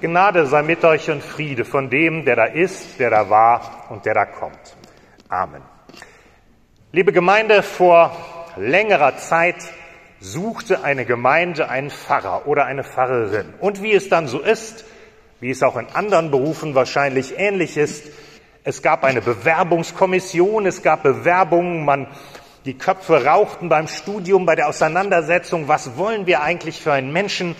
Gnade sei mit euch und Friede von dem, der da ist, der da war und der da kommt. Amen. Liebe Gemeinde, vor längerer Zeit suchte eine Gemeinde einen Pfarrer oder eine Pfarrerin. Und wie es dann so ist, wie es auch in anderen Berufen wahrscheinlich ähnlich ist, es gab eine Bewerbungskommission, es gab Bewerbungen, man, die Köpfe rauchten beim Studium, bei der Auseinandersetzung, was wollen wir eigentlich für einen Menschen?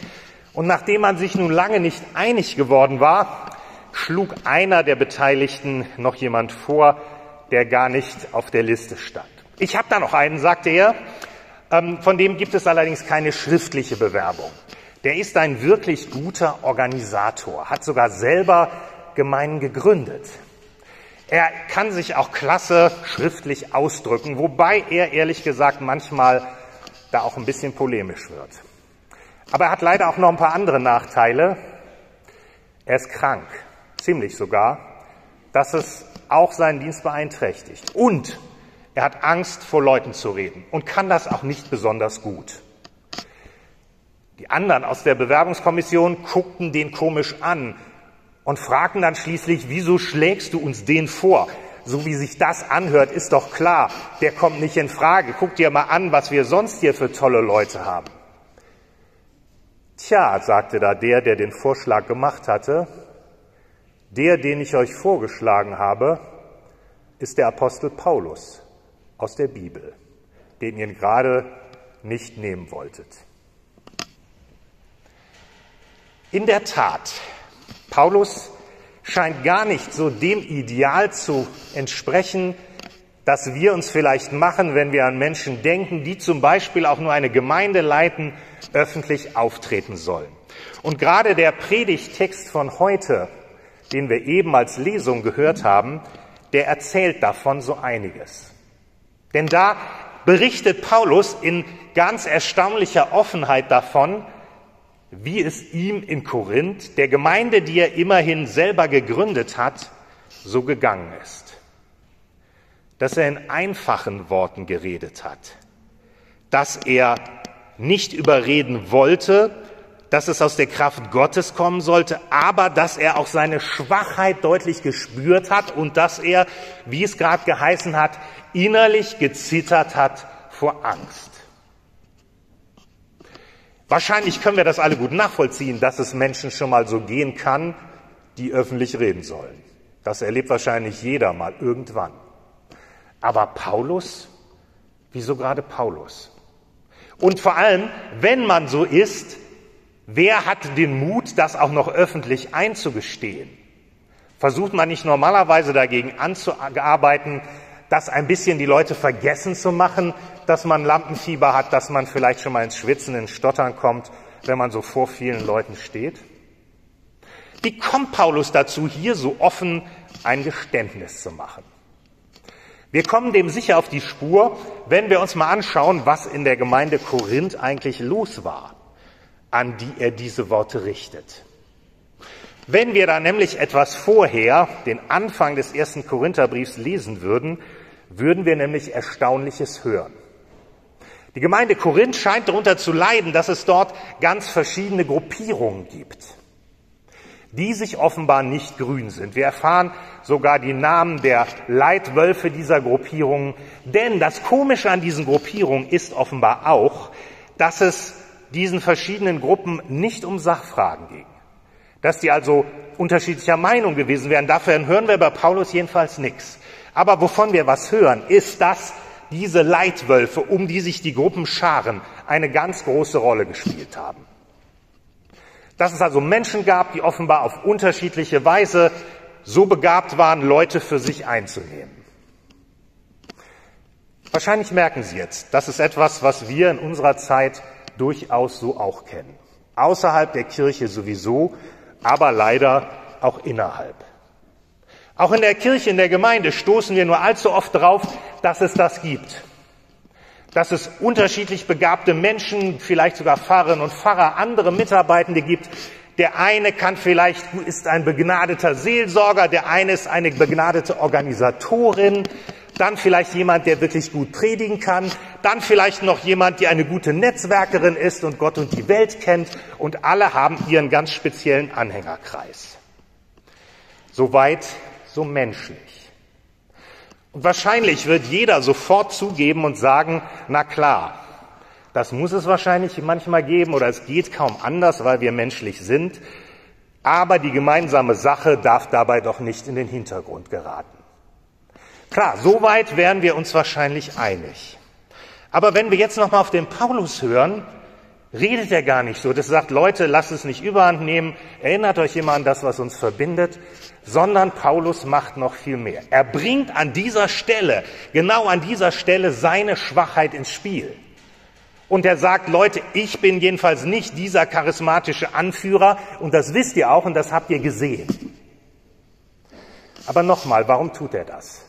Und nachdem man sich nun lange nicht einig geworden war, schlug einer der Beteiligten noch jemand vor, der gar nicht auf der Liste stand. Ich habe da noch einen, sagte er, ähm, von dem gibt es allerdings keine schriftliche Bewerbung. Der ist ein wirklich guter Organisator, hat sogar selber Gemeinden gegründet. Er kann sich auch klasse schriftlich ausdrücken, wobei er ehrlich gesagt manchmal da auch ein bisschen polemisch wird. Aber er hat leider auch noch ein paar andere Nachteile. Er ist krank, ziemlich sogar, dass es auch seinen Dienst beeinträchtigt. Und er hat Angst, vor Leuten zu reden und kann das auch nicht besonders gut. Die anderen aus der Bewerbungskommission guckten den komisch an, und fragten dann schließlich, wieso schlägst du uns den vor? So wie sich das anhört, ist doch klar, der kommt nicht in Frage. Guck dir mal an, was wir sonst hier für tolle Leute haben. Tja, sagte da der, der den Vorschlag gemacht hatte, der, den ich euch vorgeschlagen habe, ist der Apostel Paulus aus der Bibel, den ihr gerade nicht nehmen wolltet. In der Tat, Paulus scheint gar nicht so dem Ideal zu entsprechen, das wir uns vielleicht machen, wenn wir an Menschen denken, die zum Beispiel auch nur eine Gemeinde leiten, öffentlich auftreten sollen. Und gerade der Predigtext von heute, den wir eben als Lesung gehört haben, der erzählt davon so einiges. Denn da berichtet Paulus in ganz erstaunlicher Offenheit davon, wie es ihm in Korinth, der Gemeinde, die er immerhin selber gegründet hat, so gegangen ist. Dass er in einfachen Worten geredet hat, dass er nicht überreden wollte, dass es aus der Kraft Gottes kommen sollte, aber dass er auch seine Schwachheit deutlich gespürt hat und dass er, wie es gerade geheißen hat, innerlich gezittert hat vor Angst. Wahrscheinlich können wir das alle gut nachvollziehen, dass es Menschen schon mal so gehen kann, die öffentlich reden sollen. Das erlebt wahrscheinlich jeder mal irgendwann. Aber Paulus? Wieso gerade Paulus? Und vor allem, wenn man so ist, wer hat den Mut, das auch noch öffentlich einzugestehen? Versucht man nicht normalerweise dagegen anzuarbeiten, das ein bisschen die Leute vergessen zu machen, dass man Lampenfieber hat, dass man vielleicht schon mal ins Schwitzen, ins Stottern kommt, wenn man so vor vielen Leuten steht? Wie kommt Paulus dazu, hier so offen ein Geständnis zu machen? Wir kommen dem sicher auf die Spur, wenn wir uns mal anschauen, was in der Gemeinde Korinth eigentlich los war, an die er diese Worte richtet. Wenn wir da nämlich etwas vorher, den Anfang des ersten Korintherbriefs lesen würden, würden wir nämlich Erstaunliches hören. Die Gemeinde Korinth scheint darunter zu leiden, dass es dort ganz verschiedene Gruppierungen gibt, die sich offenbar nicht grün sind. Wir erfahren sogar die Namen der Leitwölfe dieser Gruppierungen. Denn das Komische an diesen Gruppierungen ist offenbar auch, dass es diesen verschiedenen Gruppen nicht um Sachfragen ging. Dass die also unterschiedlicher Meinung gewesen wären. Dafür hören wir bei Paulus jedenfalls nichts. Aber wovon wir was hören, ist, dass diese Leitwölfe, um die sich die Gruppen scharen, eine ganz große Rolle gespielt haben. Dass es also Menschen gab, die offenbar auf unterschiedliche Weise so begabt waren, Leute für sich einzunehmen. Wahrscheinlich merken Sie jetzt, das ist etwas, was wir in unserer Zeit durchaus so auch kennen. Außerhalb der Kirche sowieso, aber leider auch innerhalb. Auch in der Kirche, in der Gemeinde stoßen wir nur allzu oft darauf, dass es das gibt. Dass es unterschiedlich begabte Menschen, vielleicht sogar Pfarrerinnen und Pfarrer, andere Mitarbeitende gibt. Der eine kann vielleicht, ist ein begnadeter Seelsorger, der eine ist eine begnadete Organisatorin, dann vielleicht jemand, der wirklich gut predigen kann, dann vielleicht noch jemand, die eine gute Netzwerkerin ist und Gott und die Welt kennt und alle haben ihren ganz speziellen Anhängerkreis. Soweit so menschlich. Und wahrscheinlich wird jeder sofort zugeben und sagen, na klar, das muss es wahrscheinlich manchmal geben oder es geht kaum anders, weil wir menschlich sind. Aber die gemeinsame Sache darf dabei doch nicht in den Hintergrund geraten. Klar, soweit wären wir uns wahrscheinlich einig. Aber wenn wir jetzt nochmal auf den Paulus hören, redet er gar nicht so. Das sagt, Leute, lasst es nicht überhand nehmen, erinnert euch immer an das, was uns verbindet, sondern Paulus macht noch viel mehr. Er bringt an dieser Stelle, genau an dieser Stelle seine Schwachheit ins Spiel. Und er sagt, Leute, ich bin jedenfalls nicht dieser charismatische Anführer und das wisst ihr auch und das habt ihr gesehen. Aber nochmal, warum tut er das?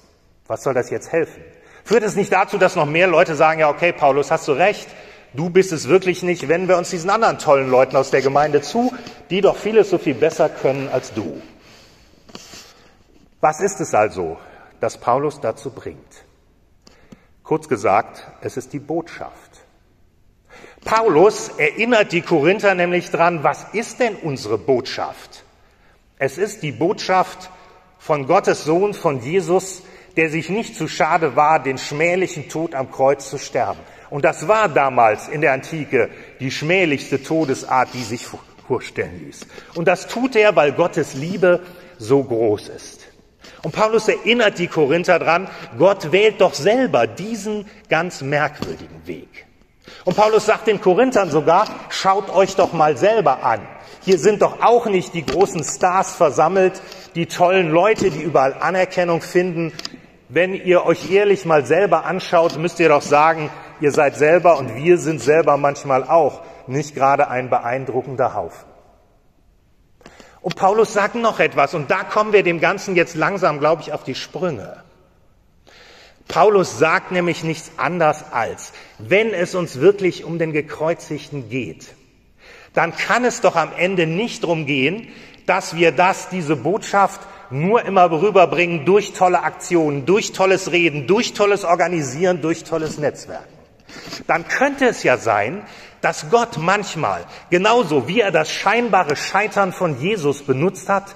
Was soll das jetzt helfen? Führt es nicht dazu, dass noch mehr Leute sagen, ja, okay, Paulus, hast du recht, du bist es wirklich nicht, wenden wir uns diesen anderen tollen Leuten aus der Gemeinde zu, die doch vieles so viel besser können als du. Was ist es also, das Paulus dazu bringt? Kurz gesagt, es ist die Botschaft. Paulus erinnert die Korinther nämlich dran, was ist denn unsere Botschaft? Es ist die Botschaft von Gottes Sohn, von Jesus, der sich nicht zu schade war, den schmählichen Tod am Kreuz zu sterben. Und das war damals in der Antike die schmählichste Todesart, die sich vorstellen ließ. Und das tut er, weil Gottes Liebe so groß ist. Und Paulus erinnert die Korinther dran, Gott wählt doch selber diesen ganz merkwürdigen Weg. Und Paulus sagt den Korinthern sogar, schaut euch doch mal selber an. Hier sind doch auch nicht die großen Stars versammelt, die tollen Leute, die überall Anerkennung finden, wenn ihr euch ehrlich mal selber anschaut, müsst ihr doch sagen, ihr seid selber und wir sind selber manchmal auch nicht gerade ein beeindruckender Haufen. Und Paulus sagt noch etwas, und da kommen wir dem Ganzen jetzt langsam, glaube ich, auf die Sprünge. Paulus sagt nämlich nichts anders als, wenn es uns wirklich um den Gekreuzigten geht, dann kann es doch am Ende nicht darum gehen, dass wir das, diese Botschaft nur immer rüberbringen durch tolle Aktionen, durch tolles Reden, durch tolles Organisieren, durch tolles Netzwerken. Dann könnte es ja sein, dass Gott manchmal, genauso wie er das scheinbare Scheitern von Jesus benutzt hat,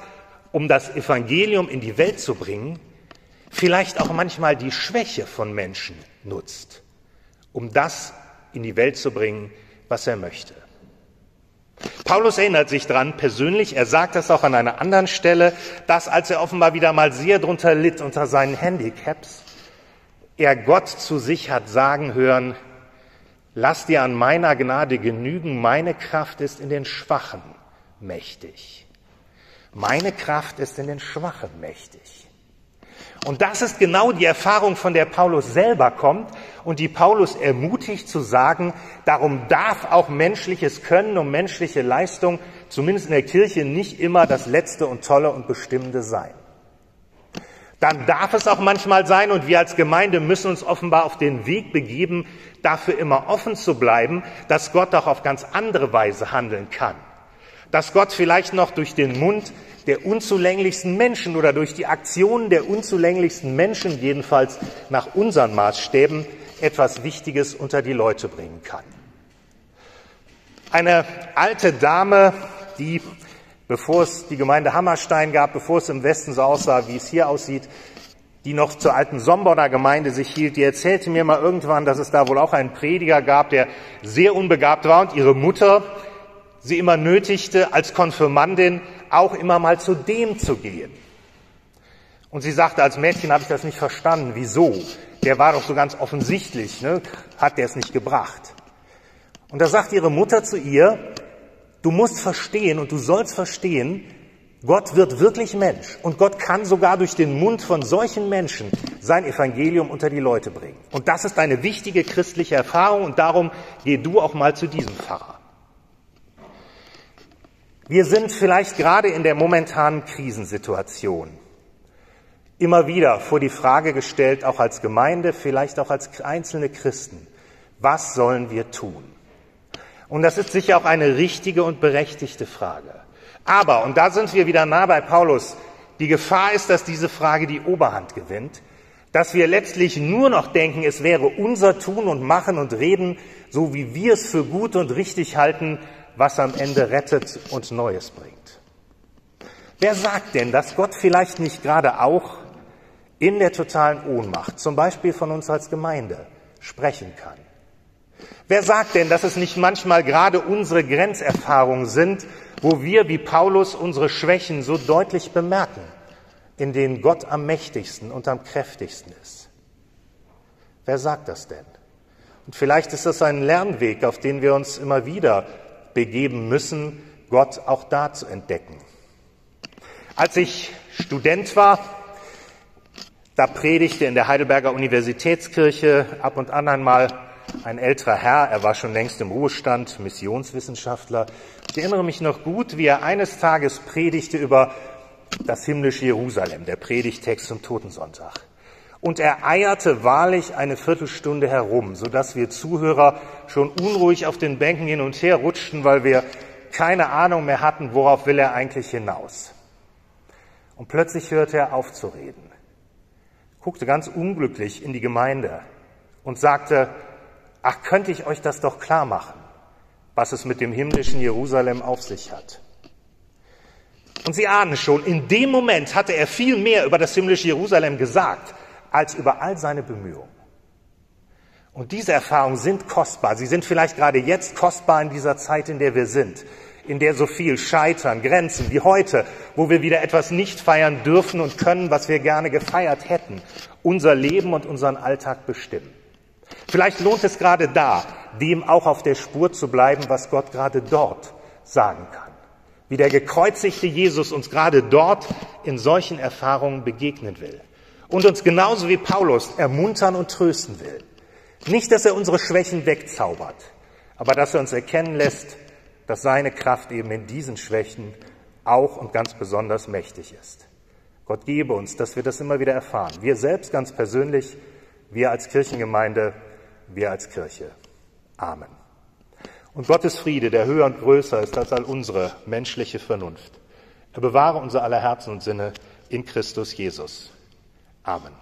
um das Evangelium in die Welt zu bringen, vielleicht auch manchmal die Schwäche von Menschen nutzt, um das in die Welt zu bringen, was er möchte. Paulus erinnert sich dran persönlich, er sagt das auch an einer anderen Stelle, dass als er offenbar wieder mal sehr drunter litt unter seinen Handicaps, er Gott zu sich hat sagen hören, lass dir an meiner Gnade genügen, meine Kraft ist in den Schwachen mächtig. Meine Kraft ist in den Schwachen mächtig. Und das ist genau die Erfahrung, von der Paulus selber kommt und die Paulus ermutigt zu sagen, darum darf auch menschliches Können und menschliche Leistung, zumindest in der Kirche, nicht immer das Letzte und Tolle und Bestimmende sein. Dann darf es auch manchmal sein, und wir als Gemeinde müssen uns offenbar auf den Weg begeben, dafür immer offen zu bleiben, dass Gott auch auf ganz andere Weise handeln kann. Dass Gott vielleicht noch durch den Mund der unzulänglichsten Menschen oder durch die Aktionen der unzulänglichsten Menschen, jedenfalls nach unseren Maßstäben, etwas Wichtiges unter die Leute bringen kann. Eine alte Dame, die, bevor es die Gemeinde Hammerstein gab, bevor es im Westen so aussah, wie es hier aussieht, die noch zur alten Sombonner Gemeinde sich hielt, die erzählte mir mal irgendwann, dass es da wohl auch einen Prediger gab, der sehr unbegabt war und ihre Mutter sie immer nötigte, als Konfirmandin auch immer mal zu dem zu gehen. Und sie sagte, als Mädchen habe ich das nicht verstanden. Wieso? Der war doch so ganz offensichtlich, ne? hat der es nicht gebracht. Und da sagt ihre Mutter zu ihr, du musst verstehen und du sollst verstehen, Gott wird wirklich Mensch und Gott kann sogar durch den Mund von solchen Menschen sein Evangelium unter die Leute bringen. Und das ist eine wichtige christliche Erfahrung und darum geh du auch mal zu diesem Pfarrer. Wir sind vielleicht gerade in der momentanen Krisensituation immer wieder vor die Frage gestellt, auch als Gemeinde, vielleicht auch als einzelne Christen, was sollen wir tun? Und das ist sicher auch eine richtige und berechtigte Frage. Aber, und da sind wir wieder nah bei Paulus, die Gefahr ist, dass diese Frage die Oberhand gewinnt, Dass wir letztlich nur noch denken, es wäre unser Tun und Machen und Reden, so wie wir es für gut und richtig halten, was am Ende rettet und Neues bringt. Wer sagt denn, dass Gott vielleicht nicht gerade auch in der totalen Ohnmacht, zum Beispiel von uns als Gemeinde, sprechen kann? Wer sagt denn, dass es nicht manchmal gerade unsere Grenzerfahrungen sind, wo wir wie Paulus unsere Schwächen so deutlich bemerken, in denen Gott am mächtigsten und am kräftigsten ist? Wer sagt das denn? Und vielleicht ist das ein Lernweg, auf den wir uns immer wieder begeben müssen, Gott auch da zu entdecken. Als ich Student war, da predigte in der Heidelberger Universitätskirche ab und an einmal ein älterer Herr, er war schon längst im Ruhestand, Missionswissenschaftler. Ich erinnere mich noch gut, wie er eines Tages predigte über das himmlische Jerusalem, der Predigtext zum Totensonntag. Und er eierte wahrlich eine Viertelstunde herum, sodass wir Zuhörer schon unruhig auf den Bänken hin und her rutschten, weil wir keine Ahnung mehr hatten, worauf will er eigentlich hinaus. Und plötzlich hörte er auf zu reden, guckte ganz unglücklich in die Gemeinde und sagte, ach, könnte ich euch das doch klar machen, was es mit dem himmlischen Jerusalem auf sich hat. Und Sie ahnen schon, in dem Moment hatte er viel mehr über das himmlische Jerusalem gesagt, als über all seine Bemühungen. Und diese Erfahrungen sind kostbar. Sie sind vielleicht gerade jetzt kostbar in dieser Zeit, in der wir sind, in der so viel Scheitern, Grenzen wie heute, wo wir wieder etwas nicht feiern dürfen und können, was wir gerne gefeiert hätten, unser Leben und unseren Alltag bestimmen. Vielleicht lohnt es gerade da, dem auch auf der Spur zu bleiben, was Gott gerade dort sagen kann. Wie der gekreuzigte Jesus uns gerade dort in solchen Erfahrungen begegnen will und uns genauso wie Paulus ermuntern und trösten will. Nicht, dass er unsere Schwächen wegzaubert, aber dass er uns erkennen lässt, dass seine Kraft eben in diesen Schwächen auch und ganz besonders mächtig ist. Gott gebe uns, dass wir das immer wieder erfahren. Wir selbst ganz persönlich, wir als Kirchengemeinde, wir als Kirche. Amen. Und Gottes Friede, der höher und größer ist als all unsere menschliche Vernunft, er bewahre unser aller Herzen und Sinne in Christus Jesus. Amen.